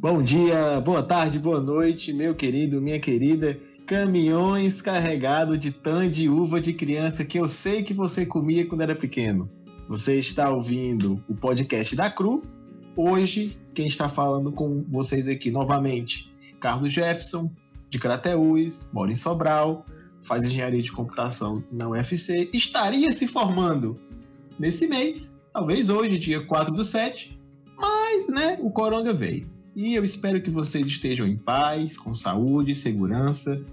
Bom dia, boa tarde, boa noite, meu querido, minha querida. Caminhões carregados de tan de uva de criança que eu sei que você comia quando era pequeno. Você está ouvindo o podcast da Cru. Hoje, quem está falando com vocês aqui novamente, Carlos Jefferson, de Crateús, mora em Sobral, faz engenharia de computação na UFC, estaria se formando nesse mês, talvez hoje, dia 4 do 7, mas, né, o coronga veio. E eu espero que vocês estejam em paz, com saúde, segurança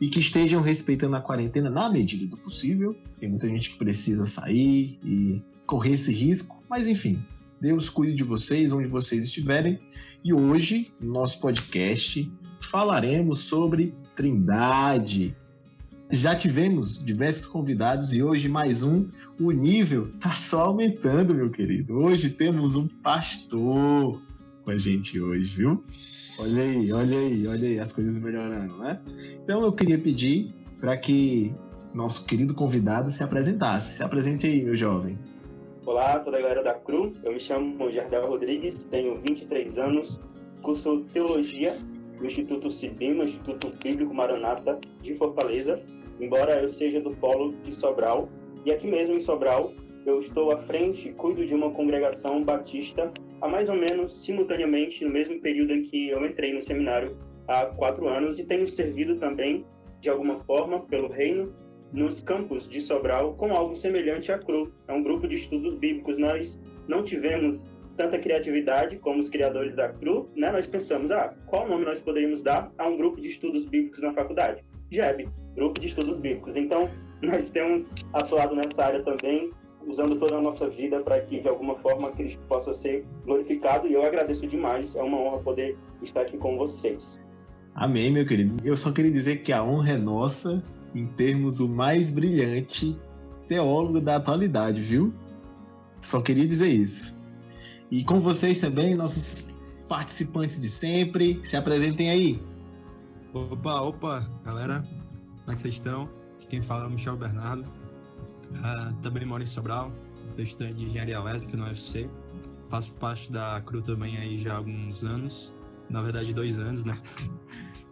e que estejam respeitando a quarentena na medida do possível. Tem muita gente que precisa sair e correr esse risco, mas enfim, Deus cuide de vocês onde vocês estiverem. E hoje, no nosso podcast, falaremos sobre Trindade. Já tivemos diversos convidados e hoje mais um. O nível tá só aumentando, meu querido. Hoje temos um pastor com a gente hoje, viu? Olha aí, olha aí, olha aí, as coisas melhorando, né? Então eu queria pedir para que nosso querido convidado se apresentasse. Se apresente aí, meu jovem. Olá, toda a galera da CRU. Eu me chamo Jardel Rodrigues, tenho 23 anos, curso Teologia no Instituto Cibima, Instituto Bíblico Maranata de Fortaleza, embora eu seja do polo de Sobral. E aqui mesmo em Sobral, eu estou à frente e cuido de uma congregação batista há mais ou menos simultaneamente no mesmo período em que eu entrei no seminário há quatro anos e tenho servido também de alguma forma pelo reino nos campos de Sobral com algo semelhante à CRU. É um grupo de estudos bíblicos. Nós não tivemos tanta criatividade como os criadores da CRU, né? Nós pensamos, ah, qual nome nós poderíamos dar a um grupo de estudos bíblicos na faculdade? JEB, Grupo de Estudos Bíblicos. Então, nós temos atuado nessa área também usando toda a nossa vida para que de alguma forma Cristo possa ser glorificado. E eu agradeço demais, é uma honra poder estar aqui com vocês. Amém, meu querido. Eu só queria dizer que a honra é nossa em termos o mais brilhante teólogo da atualidade, viu? Só queria dizer isso. E com vocês também, nossos participantes de sempre, se apresentem aí. Opa, opa, galera, como é que vocês estão? Quem fala é o Michel Bernardo, Uh, também moro em Sobral, sou estudante de engenharia elétrica no UFC. Faço parte da CRU também aí já há alguns anos, na verdade dois anos, né?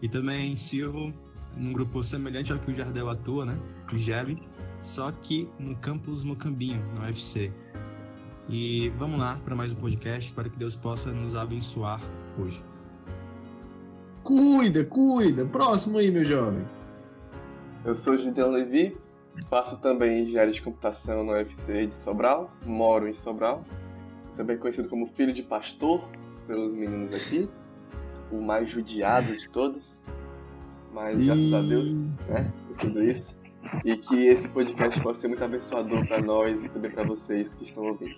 E também sirvo num grupo semelhante ao que o Jardel atua, né? O JEB, só que no campus Mocambinho, no UFC. E vamos lá para mais um podcast, para que Deus possa nos abençoar hoje. Cuida, cuida. Próximo aí, meu jovem. Eu sou Gideon Levi, Faço também engenharia de computação no UFC de Sobral, moro em Sobral, também conhecido como filho de pastor pelos meninos aqui, o mais judiado de todos, mas e... graças a Deus, né, por tudo isso, e que esse podcast possa ser muito abençoador para nós e também para vocês que estão ouvindo.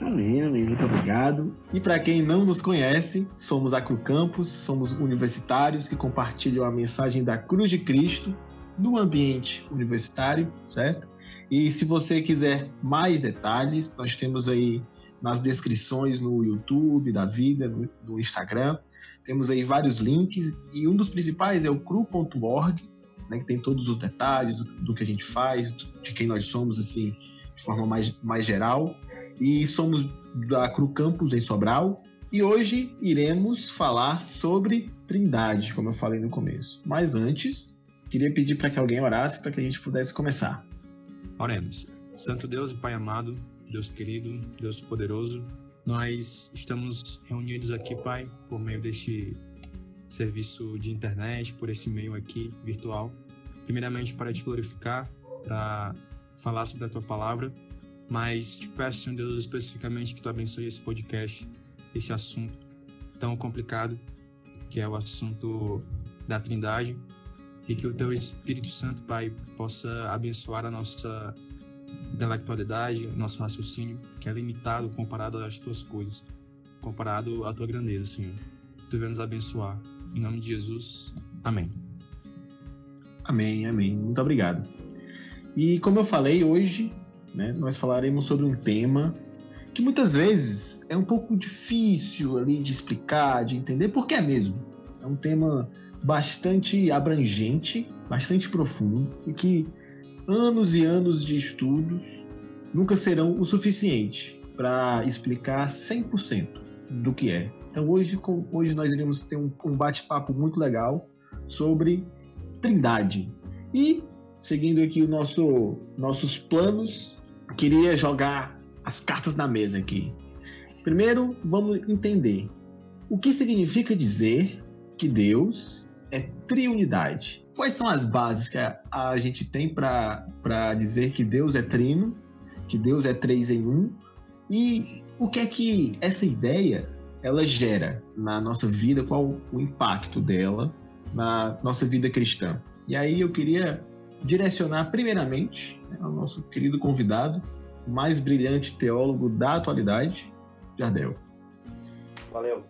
Amém, amém, muito obrigado. E para quem não nos conhece, somos a Cru Campus, somos universitários que compartilham a mensagem da Cruz de Cristo no ambiente universitário, certo? E se você quiser mais detalhes, nós temos aí nas descrições no YouTube, da vida, no, no Instagram, temos aí vários links e um dos principais é o cru.org, né, que tem todos os detalhes do, do, que a gente faz, de quem nós somos, assim, de forma mais, mais geral. E somos da Cru Campus em Sobral. E hoje iremos falar sobre Trindade, como eu falei no começo. Mas antes, Queria pedir para que alguém orasse para que a gente pudesse começar. Oremos. Santo Deus e Pai amado, Deus querido, Deus poderoso, nós estamos reunidos aqui, Pai, por meio deste serviço de internet, por esse meio aqui virtual. Primeiramente para te glorificar, para falar sobre a tua palavra, mas te peço, Senhor Deus, especificamente que tu abençoe esse podcast, esse assunto tão complicado, que é o assunto da Trindade, e que o teu Espírito Santo, Pai, possa abençoar a nossa intelectualidade, o nosso raciocínio, que é limitado comparado às tuas coisas, comparado à tua grandeza, Senhor. Tu venha nos abençoar. Em nome de Jesus, amém. Amém, amém. Muito obrigado. E como eu falei hoje, né, nós falaremos sobre um tema que muitas vezes é um pouco difícil ali de explicar, de entender, porque é mesmo. É um tema bastante abrangente, bastante profundo e que anos e anos de estudos nunca serão o suficiente para explicar 100% do que é. Então hoje, com, hoje nós iremos ter um, um bate-papo muito legal sobre Trindade. E seguindo aqui o nosso nossos planos, queria jogar as cartas na mesa aqui. Primeiro, vamos entender o que significa dizer que Deus é triunidade. Quais são as bases que a, a gente tem para dizer que Deus é trino, que Deus é três em um? E o que é que essa ideia ela gera na nossa vida? Qual o impacto dela na nossa vida cristã? E aí eu queria direcionar primeiramente né, ao nosso querido convidado, o mais brilhante teólogo da atualidade, Jardel. Valeu.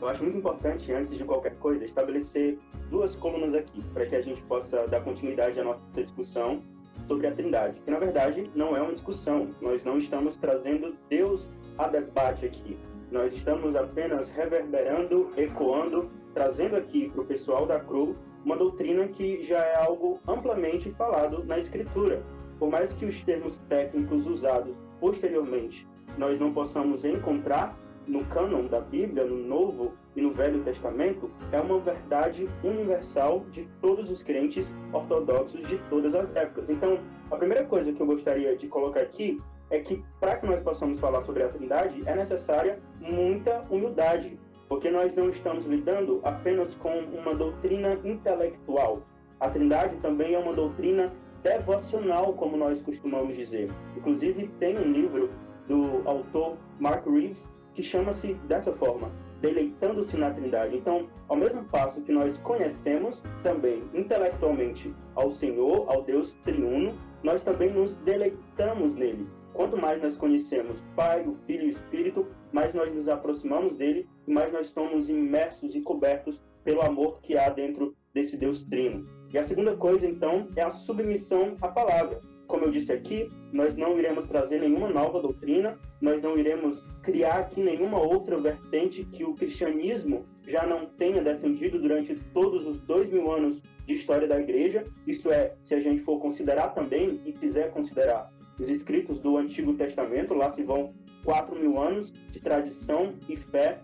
Eu acho muito importante, antes de qualquer coisa, estabelecer duas colunas aqui, para que a gente possa dar continuidade à nossa discussão sobre a Trindade. Que, na verdade, não é uma discussão. Nós não estamos trazendo Deus a debate aqui. Nós estamos apenas reverberando, ecoando, trazendo aqui para o pessoal da CRU uma doutrina que já é algo amplamente falado na Escritura. Por mais que os termos técnicos usados posteriormente nós não possamos encontrar no cânon da Bíblia, no Novo e no Velho Testamento, é uma verdade universal de todos os crentes ortodoxos de todas as épocas. Então, a primeira coisa que eu gostaria de colocar aqui é que, para que nós possamos falar sobre a Trindade, é necessária muita humildade, porque nós não estamos lidando apenas com uma doutrina intelectual. A Trindade também é uma doutrina devocional, como nós costumamos dizer. Inclusive, tem um livro do autor Mark Reeves que chama-se dessa forma, deleitando-se na Trindade. Então, ao mesmo passo que nós conhecemos também intelectualmente ao Senhor, ao Deus triuno, nós também nos deleitamos nele. Quanto mais nós conhecemos Pai, o Filho e o Espírito, mais nós nos aproximamos dele e mais nós estamos imersos e cobertos pelo amor que há dentro desse Deus trino. E a segunda coisa, então, é a submissão à palavra. Como eu disse aqui, nós não iremos trazer nenhuma nova doutrina, nós não iremos criar aqui nenhuma outra vertente que o cristianismo já não tenha defendido durante todos os dois mil anos de história da igreja. Isso é, se a gente for considerar também e quiser considerar os escritos do Antigo Testamento, lá se vão quatro mil anos de tradição e fé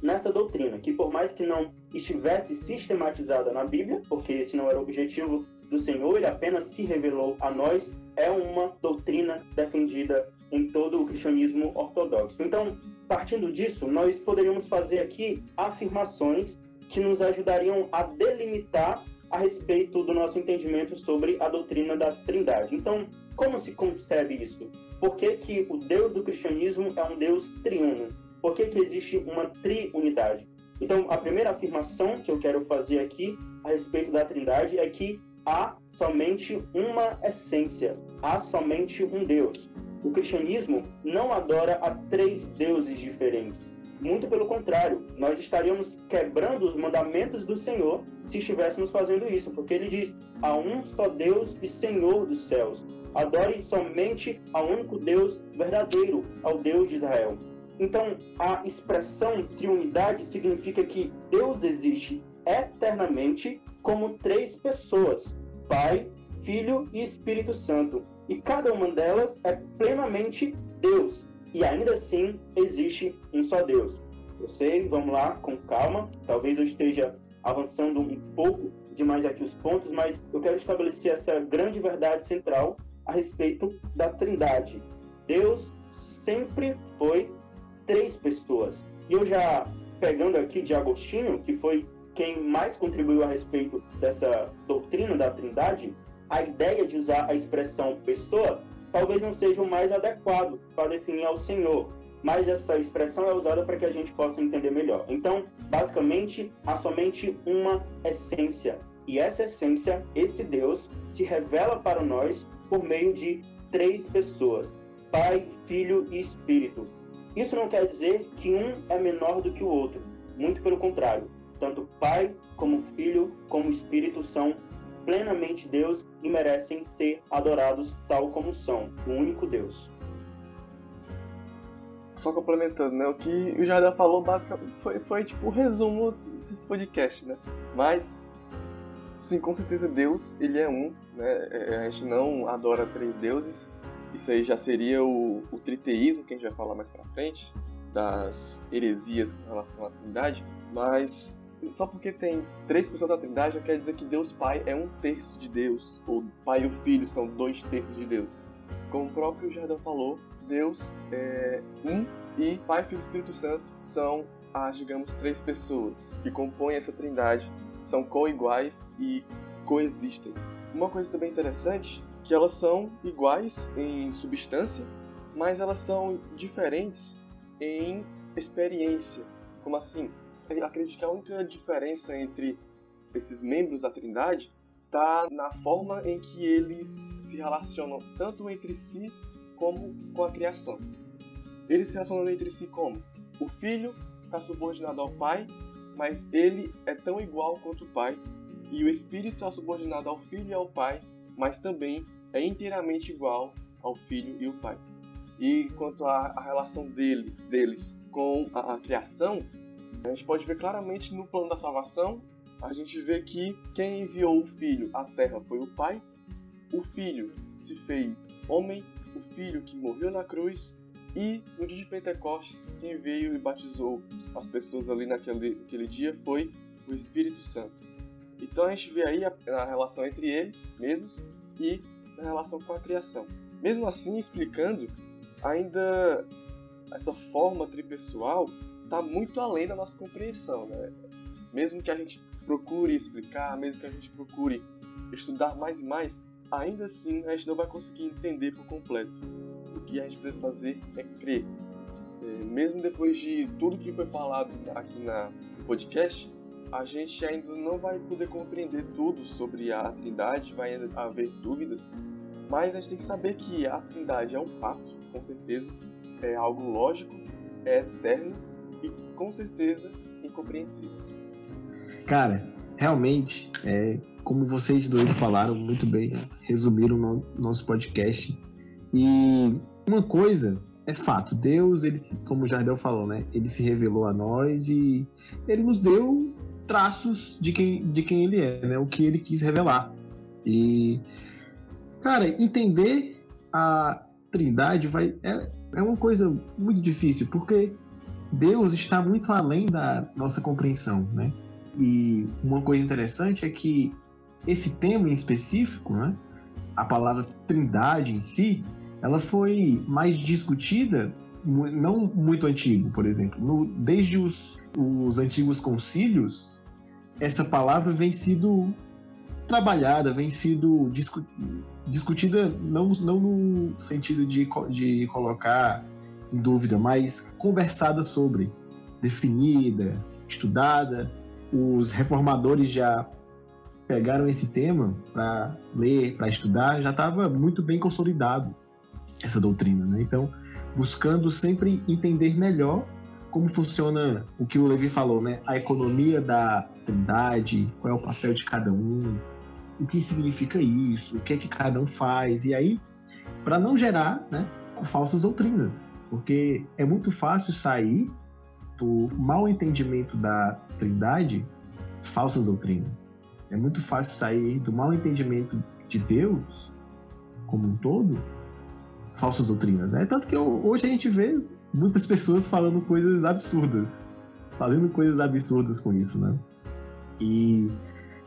nessa doutrina, que por mais que não estivesse sistematizada na Bíblia, porque esse não era o objetivo do Senhor, ele apenas se revelou a nós, é uma doutrina defendida em todo o cristianismo ortodoxo. Então, partindo disso, nós poderíamos fazer aqui afirmações que nos ajudariam a delimitar a respeito do nosso entendimento sobre a doutrina da Trindade. Então, como se concebe isso? Por que, que o Deus do cristianismo é um Deus triuno? Por que, que existe uma triunidade? Então, a primeira afirmação que eu quero fazer aqui a respeito da Trindade é que há somente uma essência, há somente um Deus. O cristianismo não adora a três deuses diferentes. Muito pelo contrário, nós estaríamos quebrando os mandamentos do Senhor se estivéssemos fazendo isso, porque ele diz: há um só Deus e Senhor dos céus. Adore somente ao único Deus verdadeiro, ao Deus de Israel. Então, a expressão triunidade significa que Deus existe eternamente como três pessoas: Pai, Filho e Espírito Santo. E cada uma delas é plenamente Deus. E ainda assim existe um só Deus. Eu sei, vamos lá, com calma. Talvez eu esteja avançando um pouco demais aqui os pontos, mas eu quero estabelecer essa grande verdade central a respeito da Trindade. Deus sempre foi três pessoas. E eu já pegando aqui de Agostinho, que foi quem mais contribuiu a respeito dessa doutrina da Trindade, a ideia de usar a expressão pessoa talvez não seja o mais adequado para definir ao Senhor, mas essa expressão é usada para que a gente possa entender melhor. Então, basicamente, há somente uma essência, e essa essência, esse Deus, se revela para nós por meio de três pessoas: Pai, Filho e Espírito. Isso não quer dizer que um é menor do que o outro, muito pelo contrário. Tanto Pai, como Filho, como Espírito são plenamente Deus e merecem ser adorados tal como são, o único Deus. Só complementando, né? O que o Jardel falou basicamente foi, foi tipo o resumo desse podcast, né? Mas, sim, com certeza Deus, ele é um, né? É, a gente não adora três deuses. Isso aí já seria o, o triteísmo, que a gente vai falar mais pra frente. das heresias com relação à Trindade, mas só porque tem três pessoas da Trindade não quer dizer que Deus Pai é um terço de Deus, ou Pai e o Filho são dois terços de Deus. Como o próprio Jardão falou, Deus é um e Pai, Filho e Espírito Santo são as, digamos, três pessoas que compõem essa Trindade, são co-iguais e coexistem. Uma coisa também interessante que elas são iguais em substância, mas elas são diferentes em experiência. Como assim? Acredito que a única diferença entre esses membros da Trindade está na forma em que eles se relacionam tanto entre si como com a criação. Eles se relacionam entre si como? O filho está subordinado ao pai, mas ele é tão igual quanto o pai, e o espírito está subordinado ao filho e ao pai, mas também é inteiramente igual ao filho e o pai. E quanto à relação dele, deles com a, a criação, a gente pode ver claramente no plano da salvação, a gente vê que quem enviou o filho à terra foi o pai, o filho se fez homem, o filho que morreu na cruz, e no dia de Pentecostes, quem veio e batizou as pessoas ali naquele, naquele dia foi o Espírito Santo. Então a gente vê aí a, a relação entre eles mesmos e a relação com a criação. Mesmo assim, explicando, ainda essa forma tripessoal está muito além da nossa compreensão, né? Mesmo que a gente procure explicar, mesmo que a gente procure estudar mais e mais, ainda assim a gente não vai conseguir entender por completo. O que a gente precisa fazer é crer. É, mesmo depois de tudo que foi falado aqui na, no podcast, a gente ainda não vai poder compreender tudo sobre a Trindade, vai haver dúvidas, mas a gente tem que saber que a Trindade é um fato, com certeza, é algo lógico, é eterno com certeza incompreensível. Cara, realmente, é, como vocês dois falaram muito bem, resumiram no nosso podcast. E uma coisa é fato, Deus, ele, como o Jardel falou, né? Ele se revelou a nós e ele nos deu traços de quem, de quem ele é, né? O que ele quis revelar. E, cara, entender a Trindade vai é, é uma coisa muito difícil, porque Deus está muito além da nossa compreensão, né? E uma coisa interessante é que esse tema em específico, né, a palavra trindade em si, ela foi mais discutida não muito antigo, por exemplo. No, desde os, os antigos concílios, essa palavra vem sido trabalhada, vem sido discu discutida não, não no sentido de, de colocar em dúvida, mas conversada sobre, definida, estudada. Os reformadores já pegaram esse tema para ler, para estudar, já estava muito bem consolidado essa doutrina, né? Então, buscando sempre entender melhor como funciona o que o Levi falou, né? A economia da trindade, qual é o papel de cada um, o que significa isso, o que é que cada um faz, e aí, para não gerar né, falsas doutrinas, porque é muito fácil sair do mal entendimento da trindade falsas doutrinas. É muito fácil sair do mal entendimento de Deus como um todo falsas doutrinas. É tanto que hoje a gente vê muitas pessoas falando coisas absurdas, fazendo coisas absurdas com isso, né? E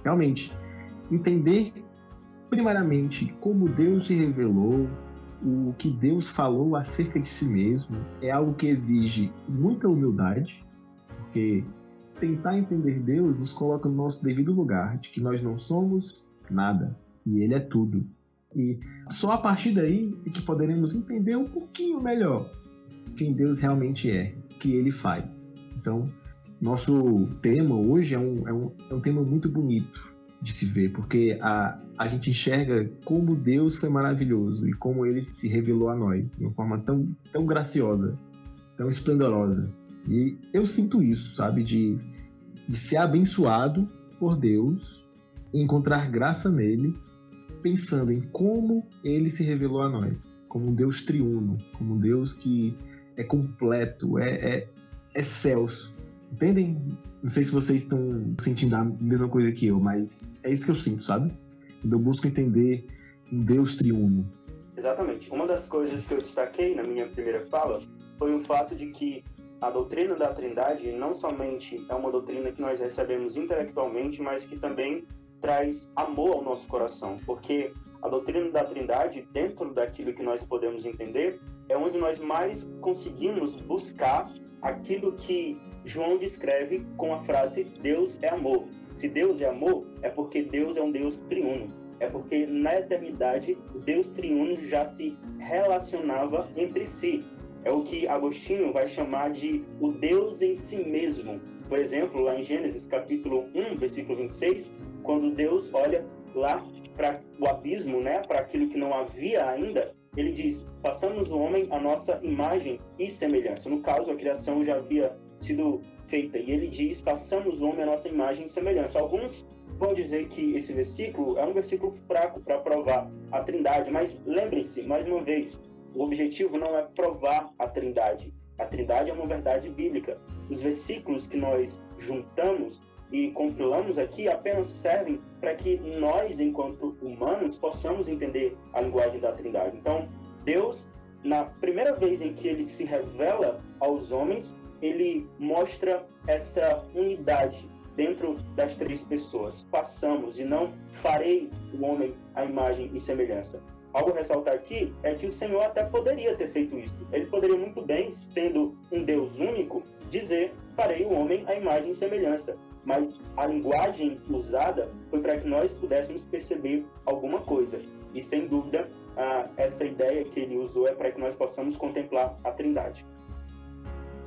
realmente entender primeiramente como Deus se revelou, o que Deus falou acerca de si mesmo é algo que exige muita humildade, porque tentar entender Deus nos coloca no nosso devido lugar, de que nós não somos nada e Ele é tudo. E só a partir daí é que poderemos entender um pouquinho melhor quem Deus realmente é, o que Ele faz. Então, nosso tema hoje é um, é um, é um tema muito bonito de se ver, porque a, a gente enxerga como Deus foi maravilhoso e como ele se revelou a nós de uma forma tão, tão graciosa, tão esplendorosa. E eu sinto isso, sabe, de, de ser abençoado por Deus e encontrar graça nele, pensando em como ele se revelou a nós, como um Deus triuno, como um Deus que é completo, é, é, é celso. Entendem não sei se vocês estão sentindo a mesma coisa que eu, mas é isso que eu sinto, sabe? Eu busco entender um Deus triuno. Exatamente. Uma das coisas que eu destaquei na minha primeira fala foi o fato de que a doutrina da Trindade não somente é uma doutrina que nós recebemos intelectualmente, mas que também traz amor ao nosso coração, porque a doutrina da Trindade, dentro daquilo que nós podemos entender, é onde nós mais conseguimos buscar aquilo que João descreve com a frase Deus é amor. Se Deus é amor, é porque Deus é um Deus triuno. É porque na eternidade Deus triuno já se relacionava entre si. É o que Agostinho vai chamar de o Deus em si mesmo. Por exemplo, lá em Gênesis capítulo 1, versículo 26, quando Deus olha lá para o abismo, né, para aquilo que não havia ainda, ele diz: "Passamos o homem a nossa imagem e semelhança". No caso, a criação já havia sido feita e ele diz: "Passamos o homem a nossa imagem e semelhança". Alguns vão dizer que esse versículo é um versículo fraco para provar a Trindade, mas lembrem-se, mais uma vez, o objetivo não é provar a Trindade. A Trindade é uma verdade bíblica. Os versículos que nós juntamos e compilamos aqui apenas servem para que nós, enquanto humanos, possamos entender a linguagem da Trindade. Então, Deus, na primeira vez em que ele se revela aos homens, ele mostra essa unidade dentro das três pessoas. Passamos e não farei o homem a imagem e semelhança. Algo ressaltar aqui é que o Senhor até poderia ter feito isso. Ele poderia muito bem, sendo um Deus único, dizer: farei o homem a imagem e semelhança mas a linguagem usada foi para que nós pudéssemos perceber alguma coisa. E sem dúvida, essa ideia que ele usou é para que nós possamos contemplar a Trindade.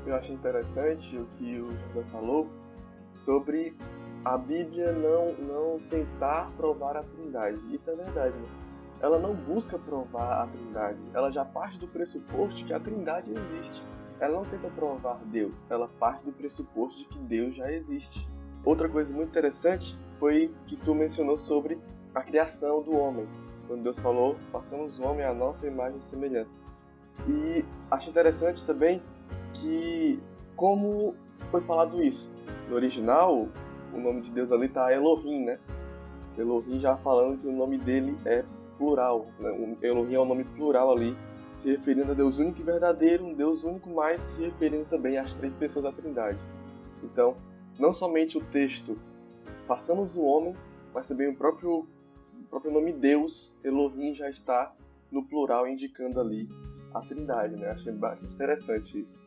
Eu acho interessante o que o José falou sobre a Bíblia não, não tentar provar a Trindade. Isso é verdade. Né? Ela não busca provar a Trindade. Ela já parte do pressuposto que a Trindade existe. Ela não tenta provar Deus. Ela parte do pressuposto de que Deus já existe. Outra coisa muito interessante foi que tu mencionou sobre a criação do homem. Quando Deus falou, façamos o homem à nossa imagem e semelhança. E acho interessante também que, como foi falado isso, no original, o nome de Deus ali está Elohim, né? Elohim já falando que o nome dele é plural, né? O Elohim é um nome plural ali, se referindo a Deus único e verdadeiro, um Deus único, mas se referindo também às três pessoas da Trindade. Então, não somente o texto passamos o homem, mas também o próprio, o próprio nome Deus, Elohim, já está no plural, indicando ali a trindade, né? Achei bastante interessante isso.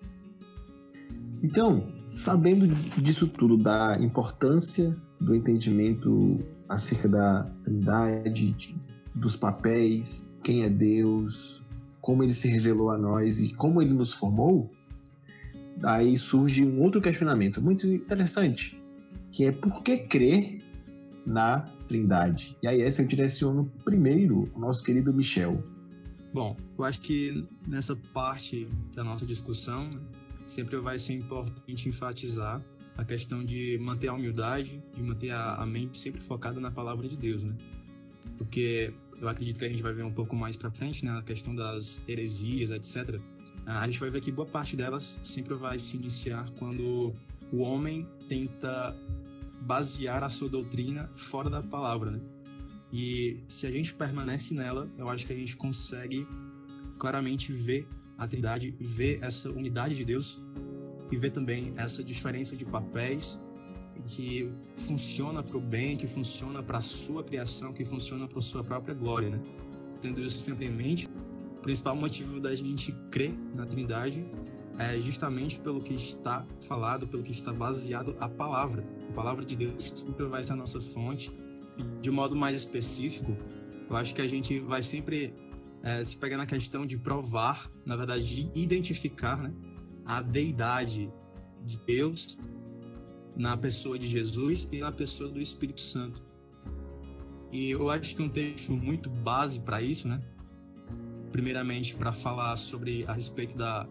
Então, sabendo disso tudo, da importância do entendimento acerca da trindade, dos papéis, quem é Deus, como ele se revelou a nós e como ele nos formou, Daí surge um outro questionamento muito interessante, que é por que crer na Trindade? E aí essa eu direciono primeiro o nosso querido Michel. Bom, eu acho que nessa parte da nossa discussão sempre vai ser importante enfatizar a questão de manter a humildade, de manter a, mente sempre focada na palavra de Deus, né? Porque eu acredito que a gente vai ver um pouco mais para frente, né, a questão das heresias, etc a gente vai ver que boa parte delas sempre vai se iniciar quando o homem tenta basear a sua doutrina fora da palavra, né? E se a gente permanece nela, eu acho que a gente consegue claramente ver a Trindade, ver essa unidade de Deus e ver também essa diferença de papéis que funciona para o bem, que funciona para a sua criação, que funciona para a sua própria glória, né? Tendo isso sempre em mente, principal motivo da gente crer na Trindade é justamente pelo que está falado, pelo que está baseado a palavra. A palavra de Deus sempre vai ser a nossa fonte. De modo mais específico, eu acho que a gente vai sempre é, se pegar na questão de provar, na verdade, de identificar né, a deidade de Deus na pessoa de Jesus e na pessoa do Espírito Santo. E eu acho que um texto muito base para isso, né? primeiramente para falar sobre a respeito da,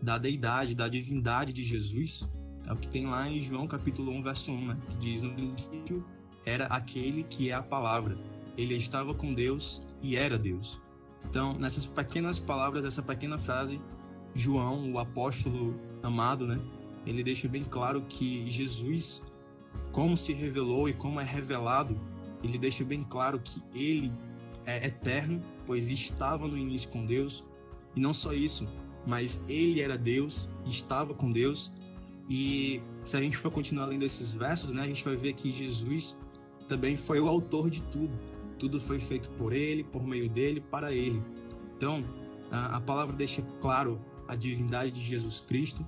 da deidade, da divindade de Jesus, é o que tem lá em João capítulo 1, verso 1, né? que diz: No princípio era aquele que é a palavra. Ele estava com Deus e era Deus. Então, nessas pequenas palavras, essa pequena frase, João, o apóstolo amado, né? Ele deixa bem claro que Jesus, como se revelou e como é revelado, ele deixa bem claro que ele é eterno pois estava no início com Deus. E não só isso, mas ele era Deus, estava com Deus. E se a gente for continuar lendo esses versos, né, a gente vai ver que Jesus também foi o autor de tudo. Tudo foi feito por ele, por meio dele, para ele. Então, a, a palavra deixa claro a divindade de Jesus Cristo.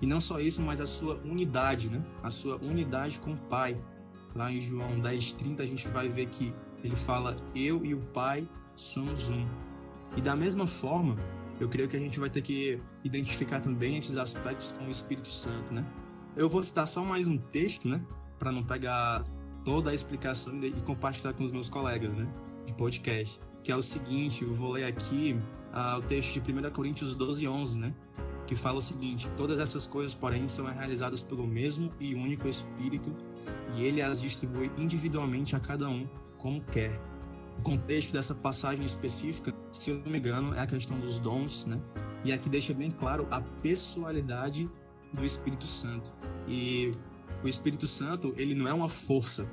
E não só isso, mas a sua unidade, né? A sua unidade com o Pai. Lá em João 10:30 a gente vai ver que ele fala: "Eu e o Pai somos um". E da mesma forma, eu creio que a gente vai ter que identificar também esses aspectos com o Espírito Santo, né? Eu vou citar só mais um texto, né, para não pegar toda a explicação e compartilhar com os meus colegas, né, de podcast, que é o seguinte, eu vou ler aqui uh, o texto de 1 Coríntios 12, 11, né, que fala o seguinte: Todas essas coisas, porém, são realizadas pelo mesmo e único Espírito, e ele as distribui individualmente a cada um como quer. O contexto dessa passagem específica, se eu não me engano, é a questão dos dons, né? E aqui deixa bem claro a pessoalidade do Espírito Santo. E o Espírito Santo, ele não é uma força,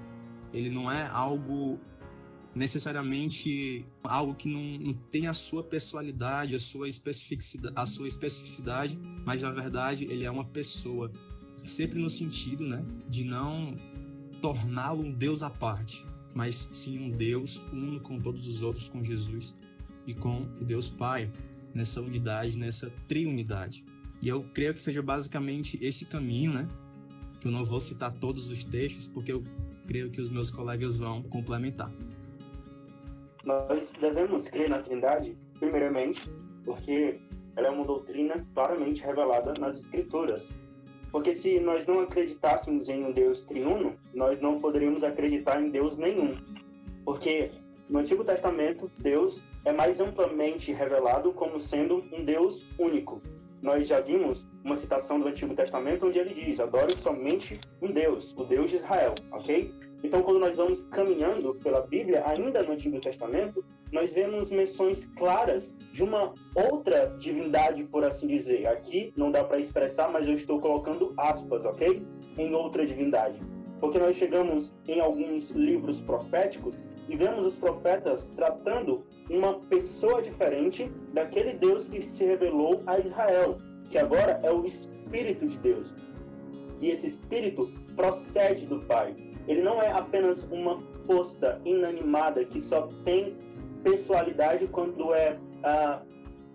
ele não é algo necessariamente algo que não, não tem a sua personalidade, a sua especificidade, a sua especificidade, mas na verdade ele é uma pessoa, sempre no sentido, né, de não torná-lo um Deus à parte, mas sim um Deus uno com todos os outros, com Jesus e com o Deus Pai, nessa unidade, nessa triunidade. E eu creio que seja basicamente esse caminho, né? Eu não vou citar todos os textos, porque eu creio que os meus colegas vão complementar. Nós devemos crer na Trindade, primeiramente, porque ela é uma doutrina claramente revelada nas Escrituras. Porque se nós não acreditássemos em um Deus triuno, nós não poderíamos acreditar em Deus nenhum. Porque no Antigo Testamento, Deus é mais amplamente revelado como sendo um Deus único. Nós já vimos uma citação do Antigo Testamento onde ele diz: adore somente um Deus, o Deus de Israel, ok? Então, quando nós vamos caminhando pela Bíblia, ainda no Antigo Testamento, nós vemos menções claras de uma outra divindade, por assim dizer. Aqui não dá para expressar, mas eu estou colocando aspas, ok? Em outra divindade. Porque nós chegamos em alguns livros proféticos e vemos os profetas tratando uma pessoa diferente daquele Deus que se revelou a Israel, que agora é o Espírito de Deus. E esse Espírito procede do Pai. Ele não é apenas uma força inanimada que só tem personalidade quando é ah,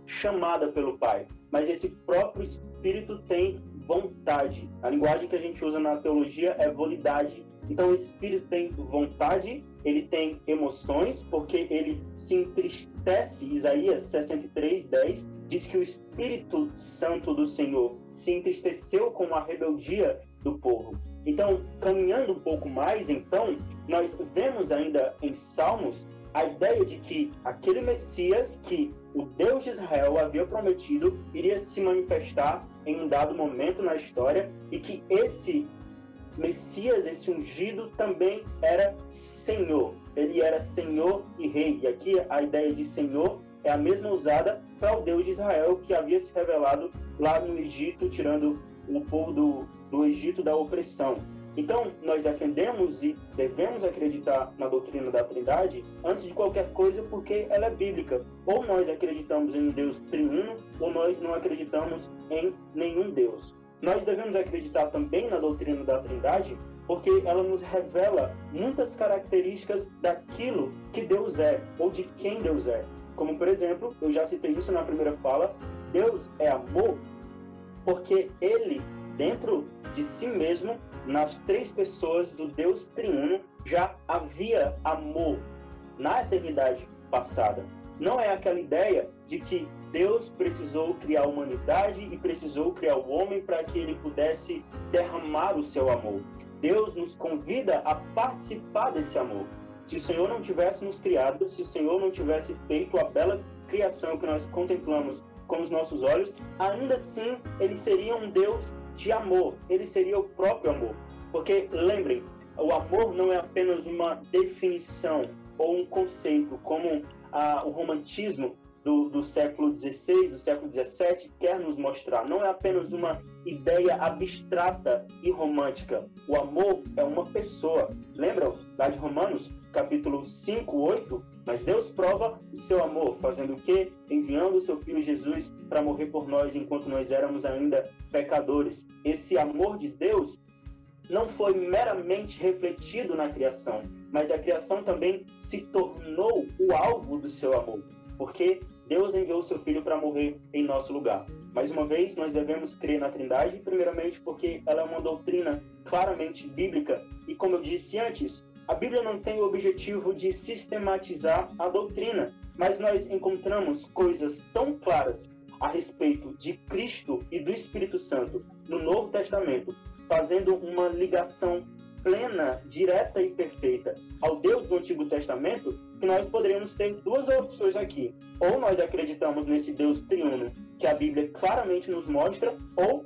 chamada pelo Pai, mas esse próprio Espírito tem vontade. A linguagem que a gente usa na teologia é volidade. Então, o Espírito tem vontade, ele tem emoções, porque ele se entristece. Isaías 63, 10 diz que o Espírito Santo do Senhor se entristeceu com a rebeldia do povo. Então, caminhando um pouco mais, então, nós vemos ainda em Salmos a ideia de que aquele Messias que o Deus de Israel havia prometido iria se manifestar em um dado momento na história e que esse Messias, esse ungido, também era Senhor. Ele era Senhor e Rei. E aqui a ideia de Senhor é a mesma usada para o Deus de Israel que havia se revelado lá no Egito, tirando o povo do, do Egito da opressão. Então, nós defendemos e devemos acreditar na doutrina da Trindade antes de qualquer coisa, porque ela é bíblica. Ou nós acreditamos em um Deus triuno, ou nós não acreditamos em nenhum Deus. Nós devemos acreditar também na doutrina da Trindade, porque ela nos revela muitas características daquilo que Deus é, ou de quem Deus é. Como, por exemplo, eu já citei isso na primeira fala, Deus é amor, porque ele, dentro de si mesmo, nas três pessoas do Deus triuno, já havia amor na eternidade passada. Não é aquela ideia de que Deus precisou criar a humanidade e precisou criar o homem para que ele pudesse derramar o seu amor. Deus nos convida a participar desse amor. Se o Senhor não tivesse nos criado, se o Senhor não tivesse feito a bela criação que nós contemplamos com os nossos olhos, ainda assim ele seria um Deus de amor, ele seria o próprio amor. Porque lembrem, o amor não é apenas uma definição ou um conceito, como ah, o romantismo do, do século XVI, do século XVII quer nos mostrar. Não é apenas uma ideia abstrata e romântica. O amor é uma pessoa. Lembram lá de Romanos, capítulo 5, 8? Mas Deus prova o seu amor, fazendo o quê? Enviando o seu filho Jesus para morrer por nós enquanto nós éramos ainda pecadores. Esse amor de Deus não foi meramente refletido na criação, mas a criação também se tornou o alvo do seu amor, porque Deus enviou seu filho para morrer em nosso lugar. Mais uma vez, nós devemos crer na Trindade, primeiramente porque ela é uma doutrina claramente bíblica, e como eu disse antes, a Bíblia não tem o objetivo de sistematizar a doutrina, mas nós encontramos coisas tão claras a respeito de Cristo e do Espírito Santo no Novo Testamento, fazendo uma ligação plena, direta e perfeita ao Deus do Antigo Testamento, que nós poderíamos ter duas opções aqui. Ou nós acreditamos nesse Deus triuno, que a Bíblia claramente nos mostra, ou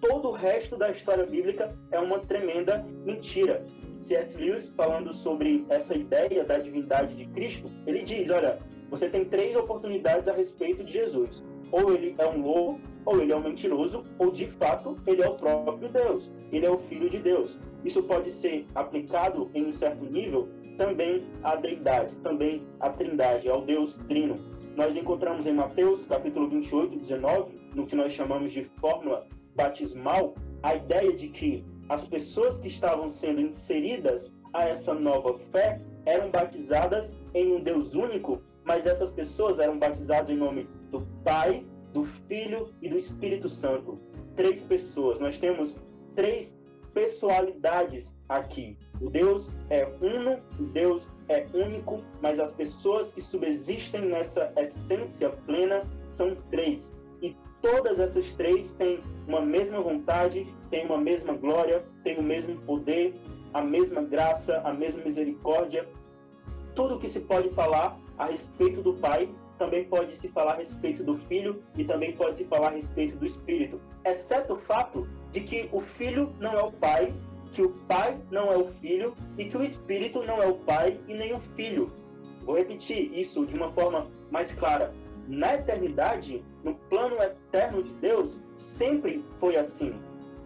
todo o resto da história bíblica é uma tremenda mentira. C.S. Lewis, falando sobre essa ideia da divindade de Cristo, ele diz: olha, você tem três oportunidades a respeito de Jesus. Ou ele é um lobo, ou ele é um mentiroso, ou de fato ele é o próprio Deus. Ele é o Filho de Deus. Isso pode ser aplicado em um certo nível também à Deidade, também à Trindade, ao Deus Trino. Nós encontramos em Mateus, capítulo 28, 19, no que nós chamamos de fórmula batismal, a ideia de que as pessoas que estavam sendo inseridas a essa nova fé eram batizadas em um Deus único, mas essas pessoas eram batizadas em nome do Pai, do Filho e do Espírito Santo. Três pessoas. Nós temos três pessoalidades aqui. O Deus é uno, o Deus é único, mas as pessoas que subsistem nessa essência plena são três. E todas essas três têm uma mesma vontade, têm uma mesma glória, têm o mesmo poder, a mesma graça, a mesma misericórdia. Tudo que se pode falar a respeito do Pai também pode se falar a respeito do Filho e também pode se falar a respeito do Espírito, exceto o fato de que o Filho não é o Pai, que o Pai não é o Filho e que o Espírito não é o Pai e nem o Filho. Vou repetir isso de uma forma mais clara na eternidade, no plano eterno de Deus, sempre foi assim.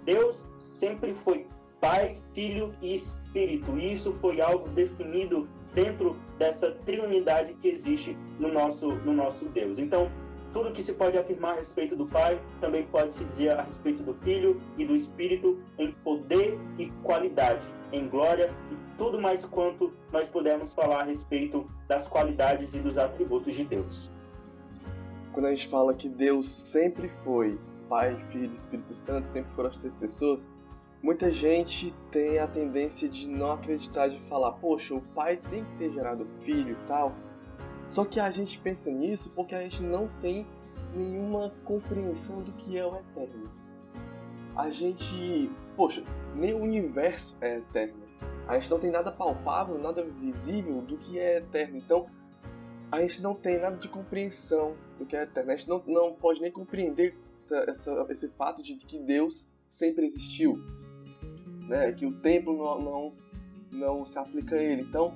Deus sempre foi Pai, Filho e Espírito. E isso foi algo definido dentro dessa triunidade que existe no nosso, no nosso Deus. Então, tudo que se pode afirmar a respeito do Pai também pode se dizer a respeito do Filho e do Espírito em poder e qualidade, em glória e tudo mais quanto nós pudermos falar a respeito das qualidades e dos atributos de Deus quando a gente fala que Deus sempre foi Pai, Filho e Espírito Santo, sempre foram as três pessoas, muita gente tem a tendência de não acreditar, de falar, poxa, o Pai tem que ter gerado o Filho e tal. Só que a gente pensa nisso porque a gente não tem nenhuma compreensão do que é o eterno. A gente, poxa, nem o universo é eterno. A gente não tem nada palpável, nada visível do que é eterno. Então, a gente não tem nada de compreensão do que é eterno. A gente não, não pode nem compreender essa, essa, esse fato de que Deus sempre existiu, né? Que o tempo não, não, não se aplica a ele. Então,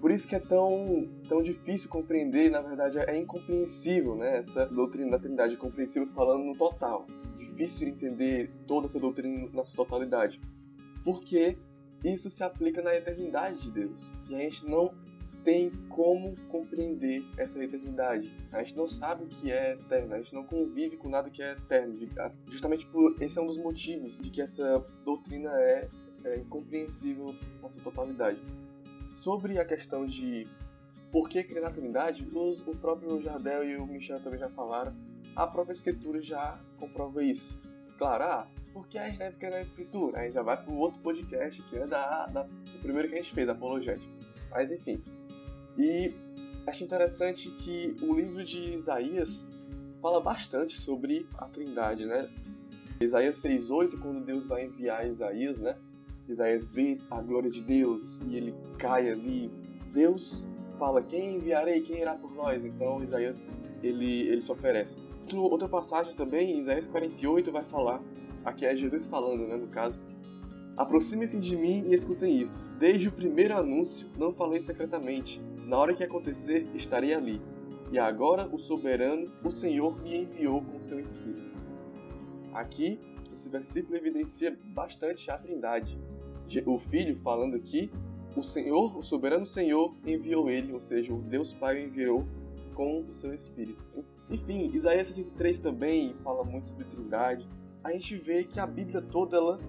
por isso que é tão, tão difícil compreender, na verdade é incompreensível, né? Essa doutrina da Trindade, compreensível falando no total. Difícil entender toda essa doutrina na sua totalidade. Porque isso se aplica na eternidade de Deus. E a gente não tem como compreender essa eternidade. A gente não sabe o que é eterno, a gente não convive com nada que é eterno. Justamente por esse é um dos motivos de que essa doutrina é, é incompreensível na sua totalidade. Sobre a questão de por que crer na Trindade, os, o próprio Jardel e o Michel também já falaram, a própria Escritura já comprova isso. Claro, ah, por que a gente deve crer na Escritura? Aí já vai para o outro podcast, que é da, da, o primeiro que a gente fez, Apologética. Mas enfim, e acho interessante que o livro de Isaías fala bastante sobre a Trindade, né? Isaías 6:8, quando Deus vai enviar Isaías, né? Isaías vê a glória de Deus e ele cai ali. Deus fala: "Quem enviarei? Quem irá por nós?" Então Isaías ele ele se oferece. Outra passagem também, Isaías 48 vai falar, aqui é Jesus falando, né, no caso, Aproxime-se de mim e escutem isso. Desde o primeiro anúncio, não falei secretamente. Na hora que acontecer, estarei ali. E agora o soberano, o Senhor, me enviou com seu Espírito. Aqui, esse versículo evidencia bastante a trindade. O Filho falando aqui o Senhor, o soberano Senhor, enviou ele, ou seja, o Deus Pai enviou com o seu Espírito. Enfim, Isaías 63 também fala muito sobre trindade. A gente vê que a Bíblia toda ela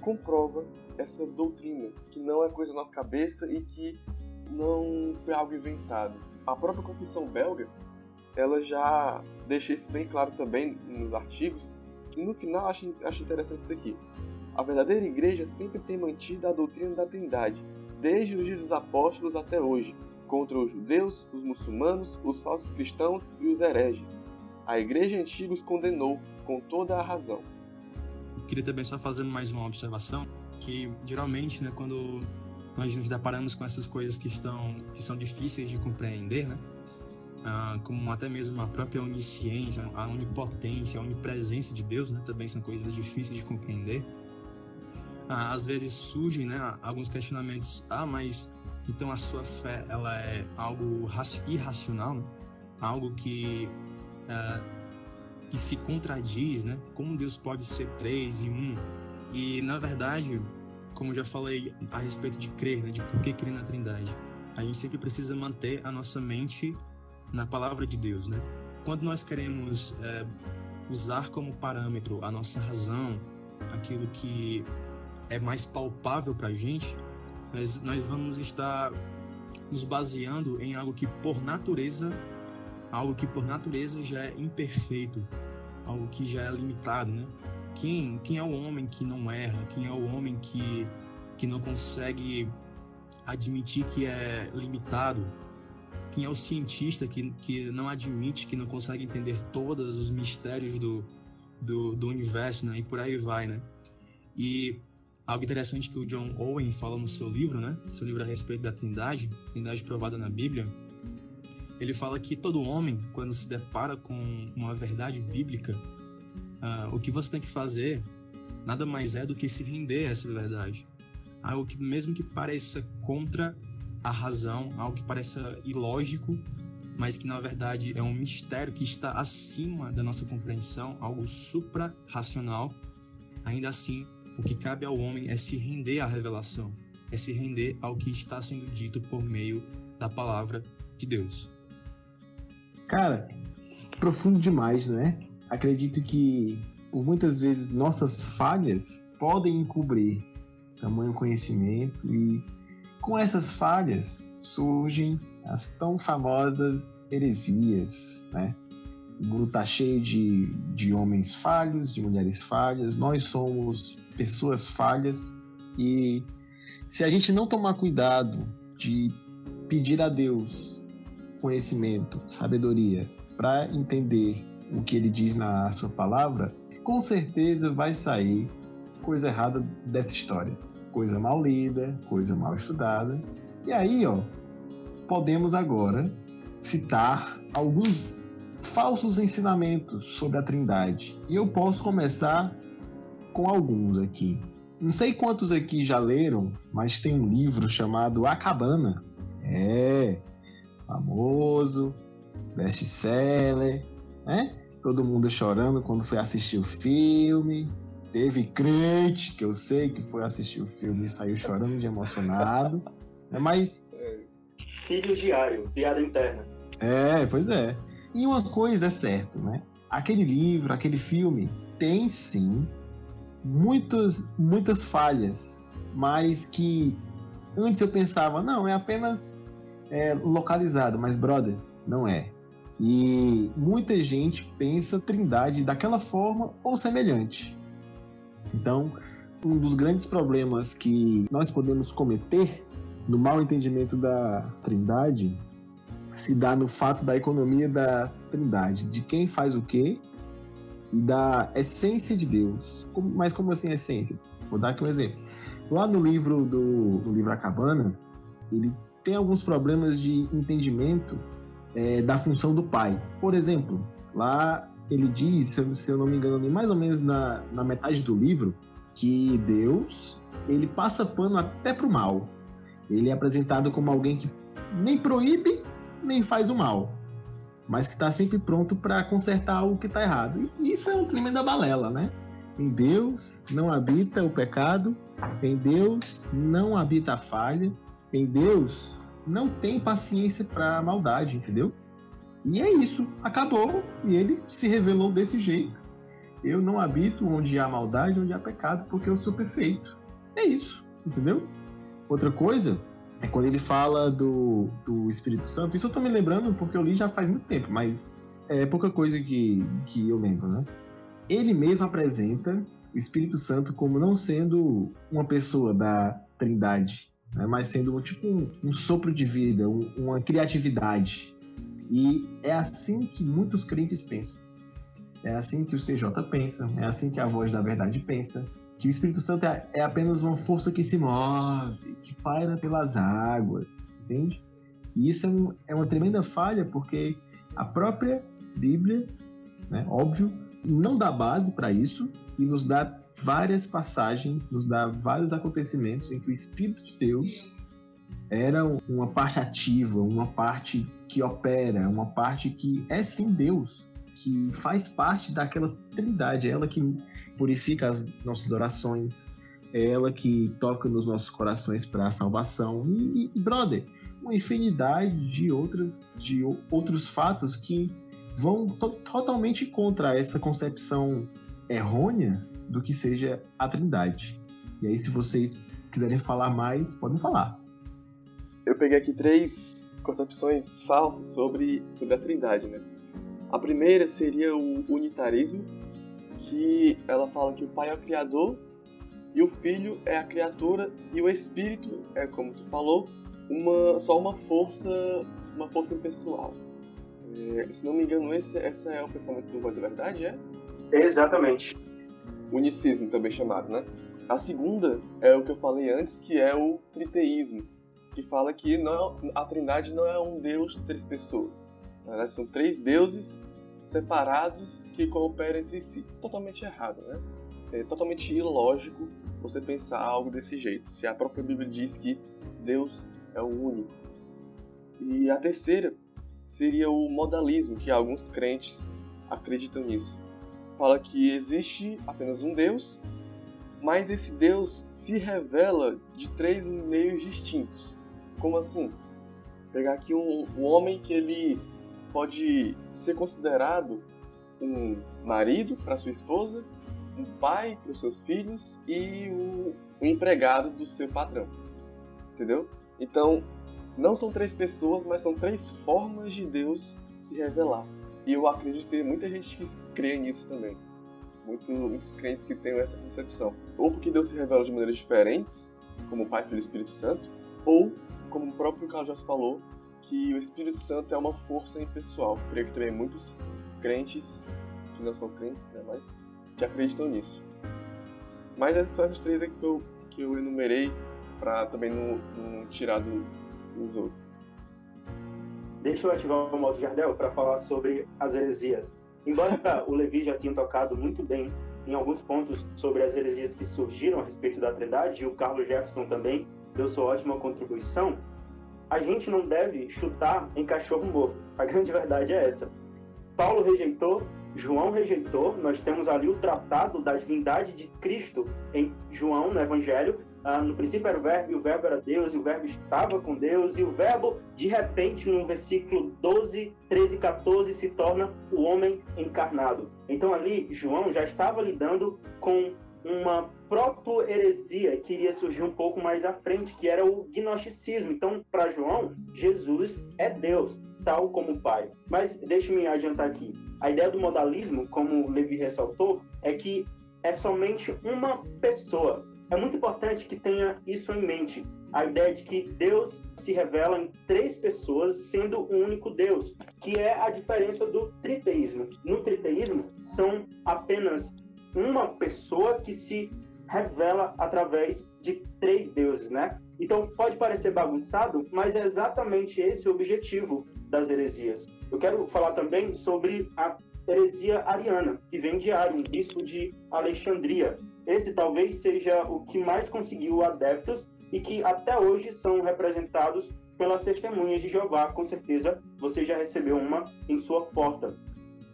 comprova essa doutrina, que não é coisa da nossa cabeça e que não foi algo inventado. A própria Confissão Belga, ela já deixa isso bem claro também nos artigos, e no final acho, acho interessante isso aqui. A verdadeira igreja sempre tem mantido a doutrina da Trindade, desde os dias dos apóstolos até hoje, contra os judeus, os muçulmanos, os falsos cristãos e os hereges. A igreja antiga os condenou com toda a razão. Eu queria também só fazer mais uma observação que geralmente, né, quando nós nos deparamos com essas coisas que estão que são difíceis de compreender, né, ah, como até mesmo a própria onisciência, a onipotência, a onipresença de Deus, né, também são coisas difíceis de compreender. Ah, às vezes surgem, né, alguns questionamentos. Ah, mas então a sua fé ela é algo irracional, né? algo que ah, que se contradiz, né? Como Deus pode ser três e um? E na verdade, como já falei a respeito de crer, né? De por que crer na Trindade, a gente sempre precisa manter a nossa mente na palavra de Deus, né? Quando nós queremos é, usar como parâmetro a nossa razão, aquilo que é mais palpável para a gente, nós, nós vamos estar nos baseando em algo que por natureza, algo que por natureza já é imperfeito, algo que já é limitado, né? Quem, quem é o homem que não erra? Quem é o homem que, que não consegue admitir que é limitado? Quem é o cientista que, que não admite, que não consegue entender todos os mistérios do, do, do universo, né? E por aí vai, né? E algo interessante que o John Owen fala no seu livro, né? Seu livro a respeito da Trindade, Trindade provada na Bíblia. Ele fala que todo homem, quando se depara com uma verdade bíblica, uh, o que você tem que fazer nada mais é do que se render a essa verdade. Algo que, mesmo que pareça contra a razão, algo que pareça ilógico, mas que na verdade é um mistério que está acima da nossa compreensão, algo supra-racional, ainda assim, o que cabe ao homem é se render à revelação, é se render ao que está sendo dito por meio da palavra de Deus. Cara, profundo demais, não é? Acredito que por muitas vezes nossas falhas podem encobrir tamanho conhecimento e com essas falhas surgem as tão famosas heresias, né? O mundo está cheio de, de homens falhos, de mulheres falhas, nós somos pessoas falhas e se a gente não tomar cuidado de pedir a Deus conhecimento, sabedoria para entender o que ele diz na sua palavra, com certeza vai sair coisa errada dessa história coisa mal lida, coisa mal estudada. E aí, ó, podemos agora citar alguns falsos ensinamentos sobre a Trindade. E eu posso começar com alguns aqui. Não sei quantos aqui já leram, mas tem um livro chamado A Cabana. É, famoso, best-seller, né? Todo mundo chorando quando foi assistir o filme. Teve crente, que eu sei que foi assistir o filme e saiu chorando de emocionado. Né? Mas. Filho diário, piada interna. É, pois é. E uma coisa é certa, né? Aquele livro, aquele filme, tem sim muitas, muitas falhas, mas que antes eu pensava, não, é apenas é, localizado, mas brother, não é. E muita gente pensa Trindade daquela forma ou semelhante. Então, um dos grandes problemas que nós podemos cometer no mau entendimento da Trindade se dá no fato da economia da Trindade, de quem faz o quê e da essência de Deus. Mas como assim essência? Vou dar aqui um exemplo. Lá no livro do, livro A Cabana, ele tem alguns problemas de entendimento é, da função do pai. Por exemplo, lá ele diz, se eu, não me engano, mais ou menos na, na metade do livro, que Deus ele passa pano até pro mal. Ele é apresentado como alguém que nem proíbe nem faz o mal, mas que está sempre pronto para consertar algo que está errado. E isso é um crime da balela, né? Em Deus não habita o pecado, em Deus não habita a falha, em Deus não tem paciência para maldade, entendeu? E é isso, acabou e ele se revelou desse jeito. Eu não habito onde há maldade, onde há pecado, porque eu sou perfeito. É isso, entendeu? Outra coisa é quando ele fala do, do Espírito Santo. Isso eu tô me lembrando porque eu li já faz muito tempo, mas é pouca coisa que, que eu lembro, né? Ele mesmo apresenta o Espírito Santo como não sendo uma pessoa da Trindade, né? mas sendo tipo um, um sopro de vida, um, uma criatividade. E é assim que muitos crentes pensam. É assim que o CJ pensa, é assim que a voz da verdade pensa, que o Espírito Santo é, é apenas uma força que se move, que paira pelas águas, entende? E isso é, um, é uma tremenda falha, porque a própria Bíblia, né, óbvio, não dá base para isso e nos dá várias passagens, nos dá vários acontecimentos em que o Espírito de Deus era uma parte ativa, uma parte que opera, uma parte que é sim Deus, que faz parte daquela trindade, é ela que purifica as nossas orações, é ela que toca nos nossos corações para a salvação. E, e, brother, uma infinidade de outras de outros fatos que vão to totalmente contra essa concepção errônea do que seja a Trindade. E aí, se vocês quiserem falar mais, podem falar. Eu peguei aqui três concepções falsas sobre, sobre a Trindade, né? A primeira seria o unitarismo, que ela fala que o pai é o criador e o filho é a criatura e o espírito é, como tu falou, uma só uma força, uma força impessoal. É, se não me engano, esse, esse é o pensamento do Voz da Verdade, é? Exatamente. Unicismo também chamado, né? A segunda é o que eu falei antes, que é o triteísmo, que fala que não, a Trindade não é um Deus de três pessoas. Na verdade, são três deuses separados que cooperam entre si. Totalmente errado, né? É totalmente ilógico você pensar algo desse jeito, se a própria Bíblia diz que Deus é o único. E a terceira seria o modalismo, que alguns crentes acreditam nisso. Fala que existe apenas um Deus, mas esse Deus se revela de três meios distintos. Como assim? Pegar aqui um, um homem que ele pode ser considerado um marido para sua esposa, um pai para os seus filhos e o, o empregado do seu patrão. Entendeu? Então, não são três pessoas, mas são três formas de Deus se revelar. E eu acredito que tem muita gente que crê nisso também. Muito, muitos crentes que têm essa concepção. Ou porque Deus se revela de maneiras diferentes, como o Pai, Filho e Espírito Santo, ou, como o próprio Carlos já falou, que o Espírito Santo é uma força impessoal. Creio que também muitos crentes, que não são crentes, né, mas que acreditam nisso. Mas é essas três aqui que eu, que eu enumerei para também não, não tirar do, dos outros. Deixa eu ativar o modo Jardel para falar sobre as heresias. Embora o Levi já tenha tocado muito bem em alguns pontos sobre as heresias que surgiram a respeito da Trindade, e o Carlos Jefferson também deu sua ótima contribuição, a gente não deve chutar em cachorro morto. A grande verdade é essa. Paulo rejeitou, João rejeitou, nós temos ali o tratado da divindade de Cristo em João, no Evangelho. Ah, no princípio era o verbo, e o verbo era Deus, e o verbo estava com Deus, e o verbo, de repente, no versículo 12, 13 e 14, se torna o homem encarnado. Então ali, João já estava lidando com uma proto-heresia que iria surgir um pouco mais à frente, que era o gnosticismo. Então, para João, Jesus é Deus, tal como o Pai. Mas deixe-me adiantar aqui. A ideia do modalismo, como Levi ressaltou, é que é somente uma pessoa. É muito importante que tenha isso em mente. A ideia de que Deus se revela em três pessoas, sendo um único Deus, que é a diferença do triteísmo. No triteísmo, são apenas uma pessoa que se revela através de três deuses, né? Então pode parecer bagunçado, mas é exatamente esse o objetivo das heresias. Eu quero falar também sobre a heresia ariana, que vem de Arion, bispo de Alexandria. Esse talvez seja o que mais conseguiu adeptos e que até hoje são representados pelas testemunhas de Jeová. Com certeza você já recebeu uma em sua porta.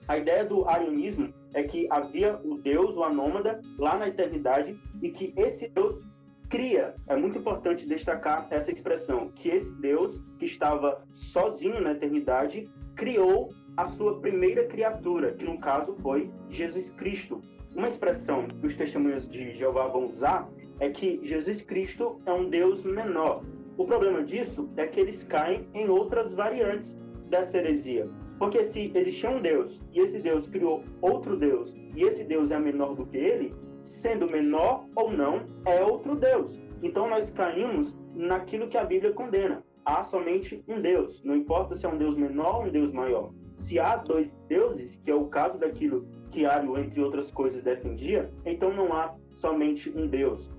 A ideia do arianismo é que havia o Deus, o anômada, lá na eternidade, e que esse Deus cria. É muito importante destacar essa expressão, que esse Deus, que estava sozinho na eternidade, criou a sua primeira criatura, que no caso foi Jesus Cristo. Uma expressão que os testemunhos de Jeová vão usar é que Jesus Cristo é um Deus menor. O problema disso é que eles caem em outras variantes dessa heresia. Porque se existia um Deus e esse Deus criou outro Deus e esse Deus é menor do que ele, sendo menor ou não, é outro Deus. Então nós caímos naquilo que a Bíblia condena. Há somente um Deus, não importa se é um Deus menor ou um Deus maior. Se há dois deuses, que é o caso daquilo que entre outras coisas, defendia, então não há somente um Deus.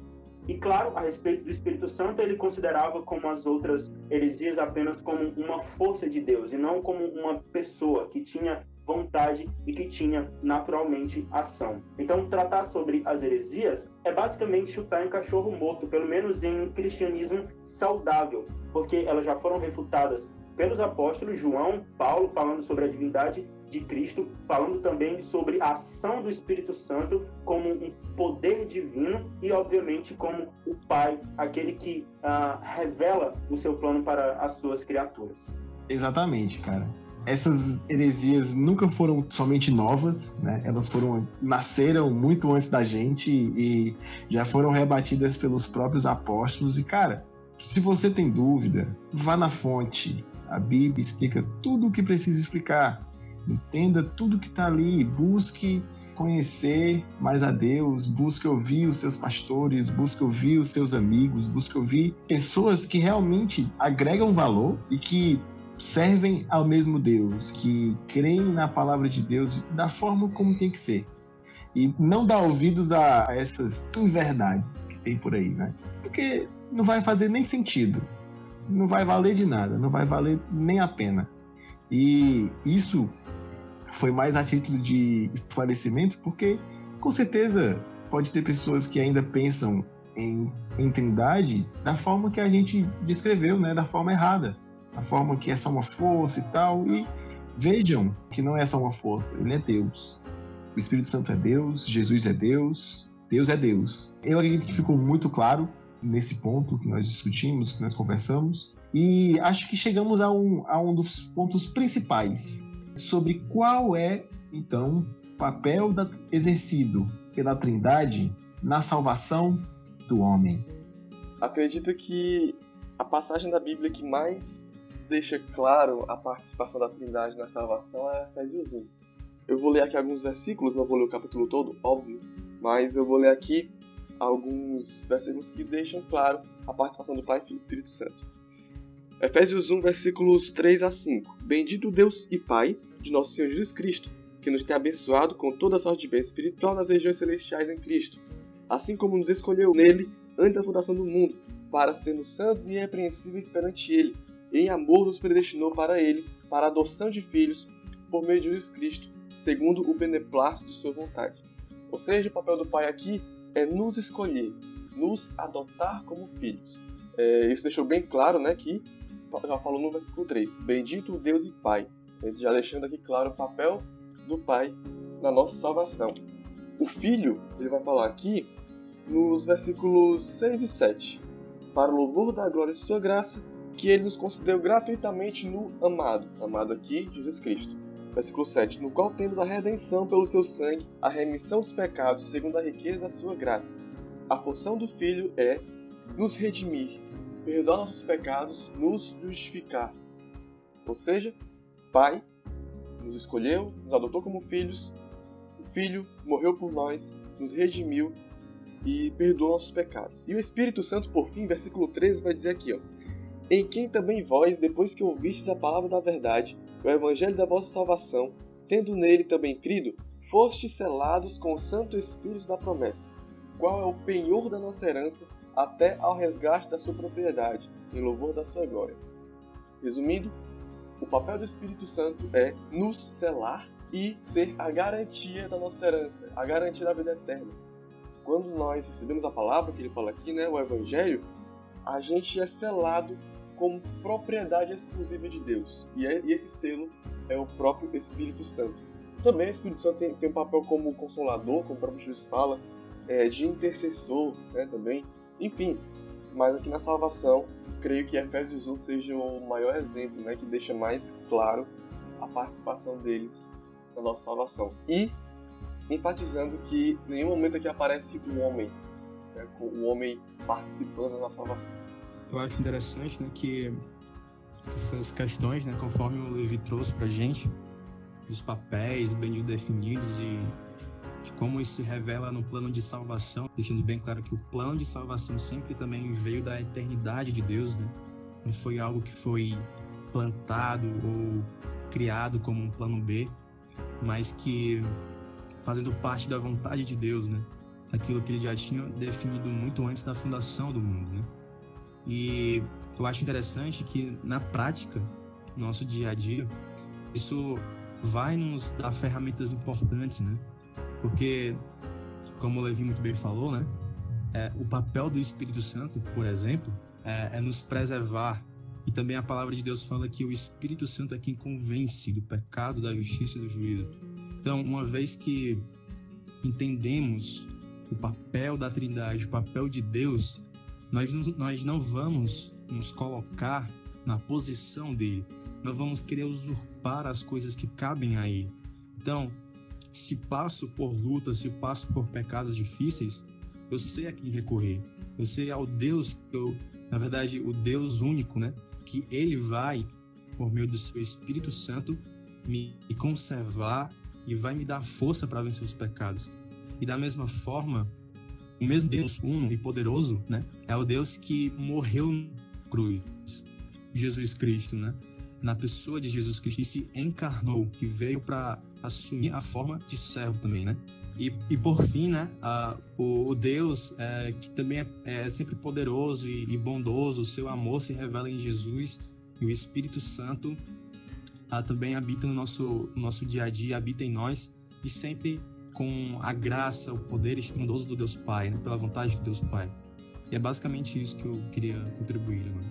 E claro, a respeito do Espírito Santo, ele considerava como as outras heresias apenas como uma força de Deus e não como uma pessoa que tinha vontade e que tinha naturalmente ação. Então, tratar sobre as heresias é basicamente chutar em cachorro morto, pelo menos em um cristianismo saudável, porque elas já foram refutadas pelos apóstolos João, Paulo, falando sobre a divindade de Cristo, falando também sobre a ação do Espírito Santo como um poder divino e, obviamente, como o Pai, aquele que uh, revela o seu plano para as suas criaturas. Exatamente, cara. Essas heresias nunca foram somente novas, né? Elas foram nasceram muito antes da gente e já foram rebatidas pelos próprios apóstolos. E cara, se você tem dúvida, vá na fonte, a Bíblia explica tudo o que precisa explicar. Entenda tudo que está ali, busque conhecer mais a Deus, busque ouvir os seus pastores, busque ouvir os seus amigos, busque ouvir pessoas que realmente agregam valor e que servem ao mesmo Deus, que creem na palavra de Deus da forma como tem que ser. E não dar ouvidos a essas inverdades que tem por aí, né? Porque não vai fazer nem sentido não vai valer de nada, não vai valer nem a pena. E isso foi mais a título de esclarecimento, porque com certeza pode ter pessoas que ainda pensam em, em trindade da forma que a gente descreveu, né? Da forma errada. Da forma que é só uma força e tal. E vejam que não é só uma força, ele é Deus. O Espírito Santo é Deus, Jesus é Deus, Deus é Deus. Eu acredito que ficou muito claro nesse ponto que nós discutimos, que nós conversamos. E acho que chegamos a um, a um dos pontos principais sobre qual é, então, o papel da, exercido pela Trindade na salvação do homem. Acredito que a passagem da Bíblia que mais deixa claro a participação da Trindade na salvação é Efésios 1. Eu vou ler aqui alguns versículos, não vou ler o capítulo todo, óbvio, mas eu vou ler aqui alguns versículos que deixam claro a participação do Pai, Filho e Espírito Santo. Efésios 1, versículos 3 a 5. Bendito Deus e Pai de nosso Senhor Jesus Cristo, que nos tem abençoado com toda sorte de bem espiritual nas regiões celestiais em Cristo, assim como nos escolheu nele antes da fundação do mundo, para sermos santos e irrepreensíveis perante ele, e em amor nos predestinou para ele, para a adoção de filhos, por meio de Jesus Cristo, segundo o beneplácito de sua vontade. Ou seja, o papel do Pai aqui é nos escolher, nos adotar como filhos. É, isso deixou bem claro, né, que já falou no versículo 3, bendito Deus e Pai, já deixando aqui claro o papel do Pai na nossa salvação. O Filho, ele vai falar aqui nos versículos 6 e 7, para o louvor da glória de sua graça, que ele nos concedeu gratuitamente no amado, amado aqui, Jesus Cristo Versículo 7: No qual temos a redenção pelo seu sangue, a remissão dos pecados, segundo a riqueza da sua graça. A função do Filho é nos redimir, perdoar nossos pecados, nos justificar. Ou seja, Pai nos escolheu, nos adotou como filhos, o Filho morreu por nós, nos redimiu e perdoou nossos pecados. E o Espírito Santo, por fim, versículo 13, vai dizer aqui, ó, em quem também vós, depois que ouvistes a palavra da verdade, o evangelho da vossa salvação, tendo nele também crido, fostes selados com o Santo Espírito da promessa, qual é o penhor da nossa herança até ao resgate da sua propriedade, em louvor da sua glória. Resumindo, o papel do Espírito Santo é nos selar e ser a garantia da nossa herança, a garantia da vida eterna. Quando nós recebemos a palavra que ele fala aqui, né, o Evangelho, a gente é selado como propriedade exclusiva de Deus. E, é, e esse selo é o próprio Espírito Santo. Também o Espírito Santo tem, tem um papel como consolador, como o próprio Jesus fala, é, de intercessor né, também. Enfim, mas aqui na salvação, creio que Efésios 1 seja o maior exemplo, né, que deixa mais claro a participação deles na nossa salvação. E enfatizando que em nenhum momento aqui aparece o homem, né, o homem participando da nossa salvação. Eu acho interessante né, que essas questões, né, conforme o Levi trouxe para gente, dos papéis bem definidos e de como isso se revela no plano de salvação, deixando bem claro que o plano de salvação sempre também veio da eternidade de Deus, né? Não foi algo que foi plantado ou criado como um plano B, mas que fazendo parte da vontade de Deus, né? Aquilo que ele já tinha definido muito antes da fundação do mundo, né? E eu acho interessante que na prática, no nosso dia a dia, isso vai nos dar ferramentas importantes, né? Porque, como o Levi muito bem falou, né? É, o papel do Espírito Santo, por exemplo, é, é nos preservar. E também a palavra de Deus fala que o Espírito Santo é quem convence do pecado, da justiça e do juízo. Então, uma vez que entendemos o papel da Trindade, o papel de Deus, nós, nós não vamos nos colocar na posição dele, não vamos querer usurpar as coisas que cabem a ele. Então, se passo por lutas, se passo por pecados difíceis, eu sei a quem recorrer. Eu sei ao Deus que eu, na verdade, o Deus único, né? Que ele vai, por meio do seu Espírito Santo, me conservar e vai me dar força para vencer os pecados. E da mesma forma, o mesmo Deus uno e poderoso, né? É o Deus que morreu na cruz. Jesus Cristo, né? Na pessoa de Jesus Cristo, e se encarnou, que veio para assumir a forma de servo também, né? E, e por fim, né, a, o, o, Deus é, que também é, é, sempre poderoso e, e, bondoso, o seu amor se revela em Jesus e o Espírito Santo a, também habita no nosso, no nosso dia a dia, habita em nós e sempre com a graça, o poder estrondoso do Deus Pai, né, pela vontade de Deus Pai. E é basicamente isso que eu queria contribuir agora.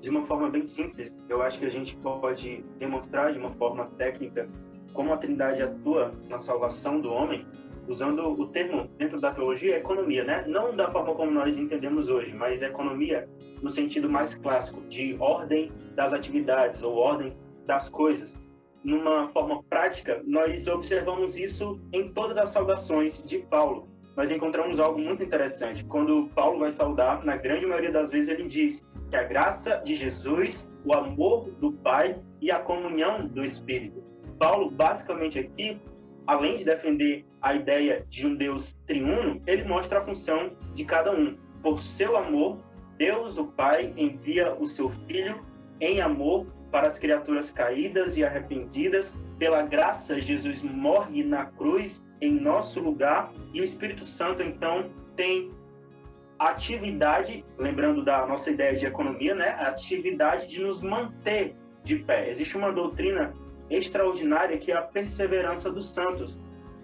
De uma forma bem simples, eu acho que a gente pode demonstrar de uma forma técnica como a Trindade atua na salvação do homem, usando o termo dentro da teologia economia, né? Não da forma como nós entendemos hoje, mas economia no sentido mais clássico, de ordem das atividades ou ordem das coisas. Numa forma prática, nós observamos isso em todas as saudações de Paulo. Nós encontramos algo muito interessante. Quando Paulo vai saudar, na grande maioria das vezes ele diz que a graça de Jesus, o amor do Pai e a comunhão do Espírito. Paulo, basicamente aqui, além de defender a ideia de um Deus triuno, ele mostra a função de cada um. Por seu amor, Deus, o Pai, envia o seu Filho em amor para as criaturas caídas e arrependidas. Pela graça, Jesus morre na cruz em nosso lugar e o Espírito Santo, então, tem atividade, lembrando da nossa ideia de economia, né? A atividade de nos manter de pé. Existe uma doutrina extraordinária que é a perseverança dos santos.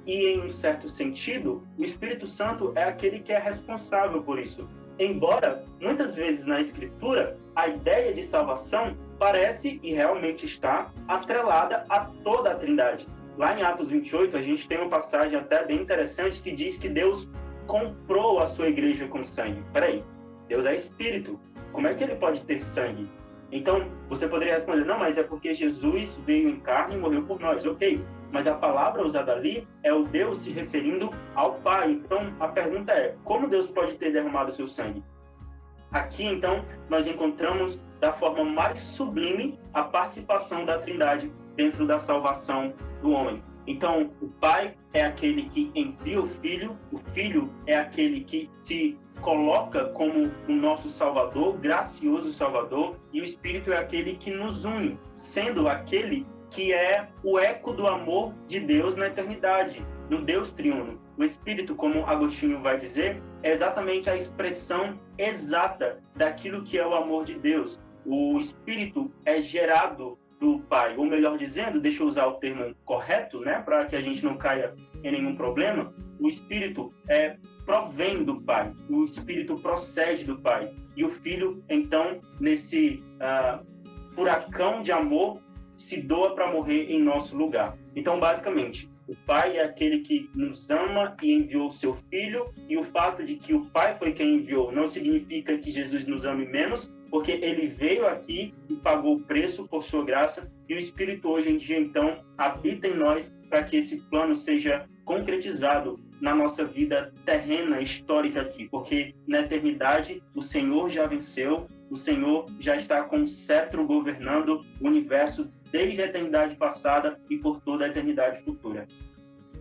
E, em um certo sentido, o Espírito Santo é aquele que é responsável por isso. Embora, muitas vezes na Escritura, a ideia de salvação parece e realmente está atrelada a toda a Trindade. Lá em Atos 28, a gente tem uma passagem até bem interessante que diz que Deus comprou a sua igreja com sangue. Peraí, Deus é Espírito. Como é que ele pode ter sangue? Então, você poderia responder, não, mas é porque Jesus veio em carne e morreu por nós. Ok, mas a palavra usada ali é o Deus se referindo ao Pai. Então, a pergunta é, como Deus pode ter derramado seu sangue? Aqui, então, nós encontramos da forma mais sublime a participação da Trindade dentro da salvação do homem. Então, o Pai é aquele que envia o Filho, o Filho é aquele que se coloca como o nosso Salvador, gracioso Salvador, e o Espírito é aquele que nos une, sendo aquele que é o eco do amor de Deus na eternidade, no Deus triuno. O Espírito, como Agostinho vai dizer, é exatamente a expressão exata daquilo que é o amor de Deus. O Espírito é gerado do Pai, ou melhor dizendo, deixa eu usar o termo correto, né, para que a gente não caia em nenhum problema, o Espírito é provém do Pai, o Espírito procede do Pai. E o Filho, então, nesse uh, furacão de amor, se doa para morrer em nosso lugar. Então, basicamente, O Pai é aquele que nos ama e enviou o seu Filho, e o fato de que o Pai foi quem enviou não significa que Jesus nos ame menos, porque ele veio aqui e pagou o preço por sua graça, e o Espírito hoje em dia, então, habita em nós para que esse plano seja concretizado na nossa vida terrena, histórica aqui, porque na eternidade o Senhor já venceu, o Senhor já está com o cetro governando o universo desde a eternidade passada e por toda a eternidade futura.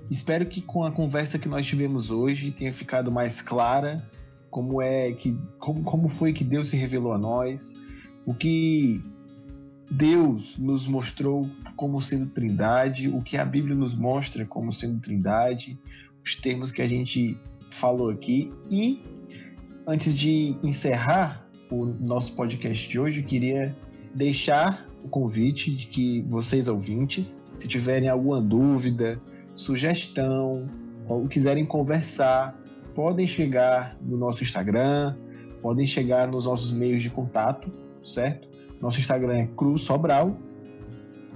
Espero que com a conversa que nós tivemos hoje tenha ficado mais clara como é que como, como foi que Deus se revelou a nós, o que Deus nos mostrou como sendo Trindade, o que a Bíblia nos mostra como sendo Trindade, os termos que a gente falou aqui. E antes de encerrar o nosso podcast de hoje, eu queria deixar o convite de que vocês ouvintes, se tiverem alguma dúvida, sugestão, ou quiserem conversar, podem chegar no nosso Instagram, podem chegar nos nossos meios de contato, certo? Nosso Instagram é Cruz Sobral.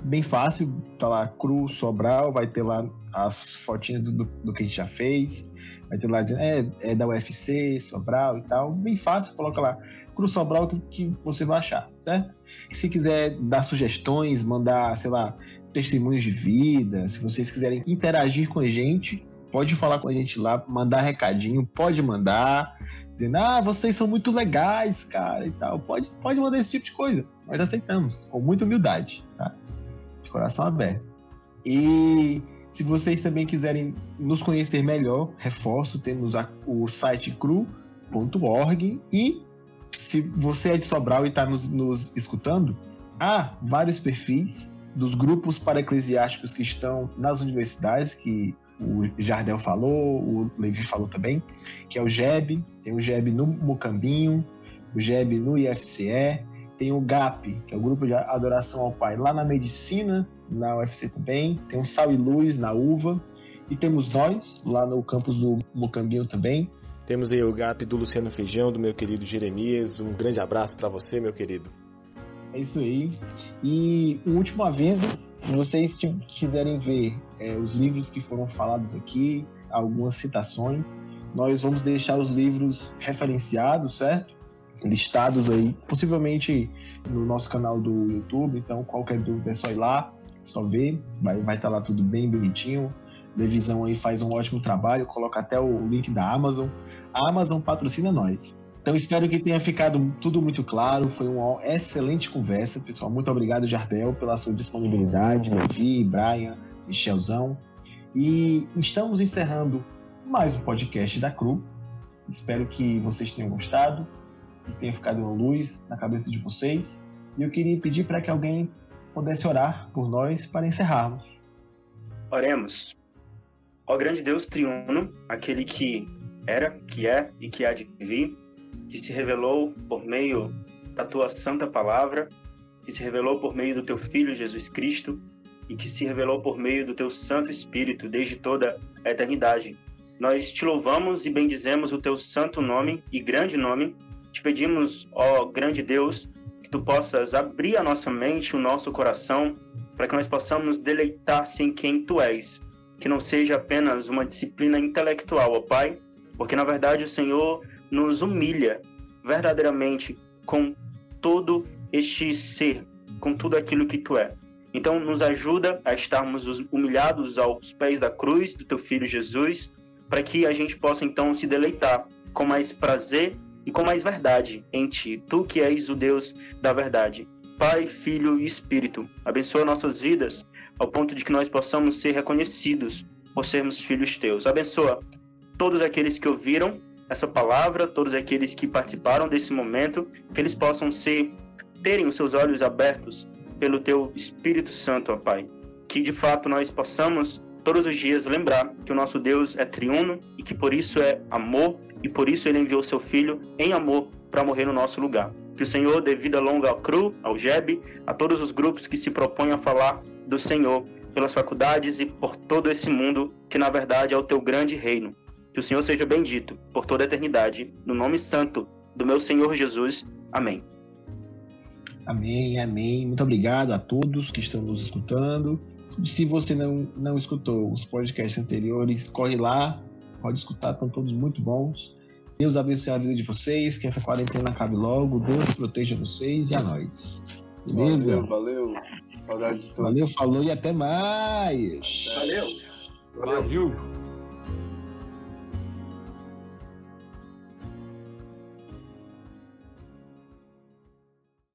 Bem fácil, tá lá Cruz Sobral, vai ter lá as fotinhas do, do, que a gente já fez. Vai ter lá dizendo, é, é da UFC, Sobral e tal. Bem fácil, coloca lá Cruz Sobral que, que você vai achar, certo? Se quiser dar sugestões, mandar, sei lá, testemunhos de vida, se vocês quiserem interagir com a gente, pode falar com a gente lá, mandar recadinho, pode mandar, dizendo, ah, vocês são muito legais, cara, e tal. Pode, pode mandar esse tipo de coisa. Nós aceitamos, com muita humildade, tá? De coração aberto. E se vocês também quiserem nos conhecer melhor, reforço, temos a, o site cru.org e se você é de Sobral e está nos, nos escutando, há vários perfis dos grupos para-eclesiásticos que estão nas universidades, que o Jardel falou, o Levi falou também, que é o GEB, tem o GEB no Mocambinho, o GEB no IFCE, tem o GAP, que é o Grupo de Adoração ao Pai, lá na Medicina, na UFC também, tem o Sal e Luz na UVA, e temos nós, lá no campus do Mocambinho também. Temos aí o GAP do Luciano Feijão, do meu querido Jeremias, um grande abraço para você, meu querido. É isso aí. E um último aviso, se vocês quiserem ver é, os livros que foram falados aqui, algumas citações, nós vamos deixar os livros referenciados, certo? Listados aí, possivelmente no nosso canal do YouTube, então qualquer dúvida é só ir lá, só ver, vai estar tá lá tudo bem bonitinho. Levisão aí faz um ótimo trabalho, coloca até o link da Amazon. A Amazon patrocina nós. Então espero que tenha ficado tudo muito claro. Foi uma excelente conversa, pessoal. Muito obrigado, Jardel, pela sua disponibilidade, Levi, Brian, Michelzão. E estamos encerrando mais um podcast da CRU. Espero que vocês tenham gostado, que tenha ficado uma luz na cabeça de vocês. E eu queria pedir para que alguém pudesse orar por nós para encerrarmos. Oremos. Ó grande Deus triuno, aquele que era, que é e que há de vir, que se revelou por meio da tua santa palavra, que se revelou por meio do teu Filho Jesus Cristo e que se revelou por meio do teu Santo Espírito desde toda a eternidade. Nós te louvamos e bendizemos o teu santo nome e grande nome. Te pedimos, ó grande Deus, que tu possas abrir a nossa mente, o nosso coração, para que nós possamos deleitar-se em quem tu és. Que não seja apenas uma disciplina intelectual, ó Pai, porque na verdade o Senhor nos humilha verdadeiramente com todo este ser, com tudo aquilo que tu é. Então, nos ajuda a estarmos humilhados aos pés da cruz do teu filho Jesus, para que a gente possa então se deleitar com mais prazer e com mais verdade em ti, tu que és o Deus da verdade. Pai, Filho e Espírito, abençoa nossas vidas ao ponto de que nós possamos ser reconhecidos por sermos filhos teus. Abençoa todos aqueles que ouviram essa palavra, todos aqueles que participaram desse momento, que eles possam ser terem os seus olhos abertos pelo teu Espírito Santo, ó Pai. Que de fato nós possamos todos os dias lembrar que o nosso Deus é triuno e que por isso é amor e por isso ele enviou seu filho em amor para morrer no nosso lugar. Que o Senhor dê vida longa ao CRU, ao GEB, a todos os grupos que se propõem a falar do Senhor pelas faculdades e por todo esse mundo que na verdade é o teu grande reino. Que o Senhor seja bendito por toda a eternidade, no nome santo do meu Senhor Jesus. Amém. Amém, amém. Muito obrigado a todos que estão nos escutando. Se você não, não escutou os podcasts anteriores, corre lá, pode escutar, estão todos muito bons. Deus abençoe a vida de vocês, que essa quarentena acabe logo, Deus proteja vocês e a nós. Beleza? Valeu, valeu. Valeu, falou e até mais. Valeu. Valeu!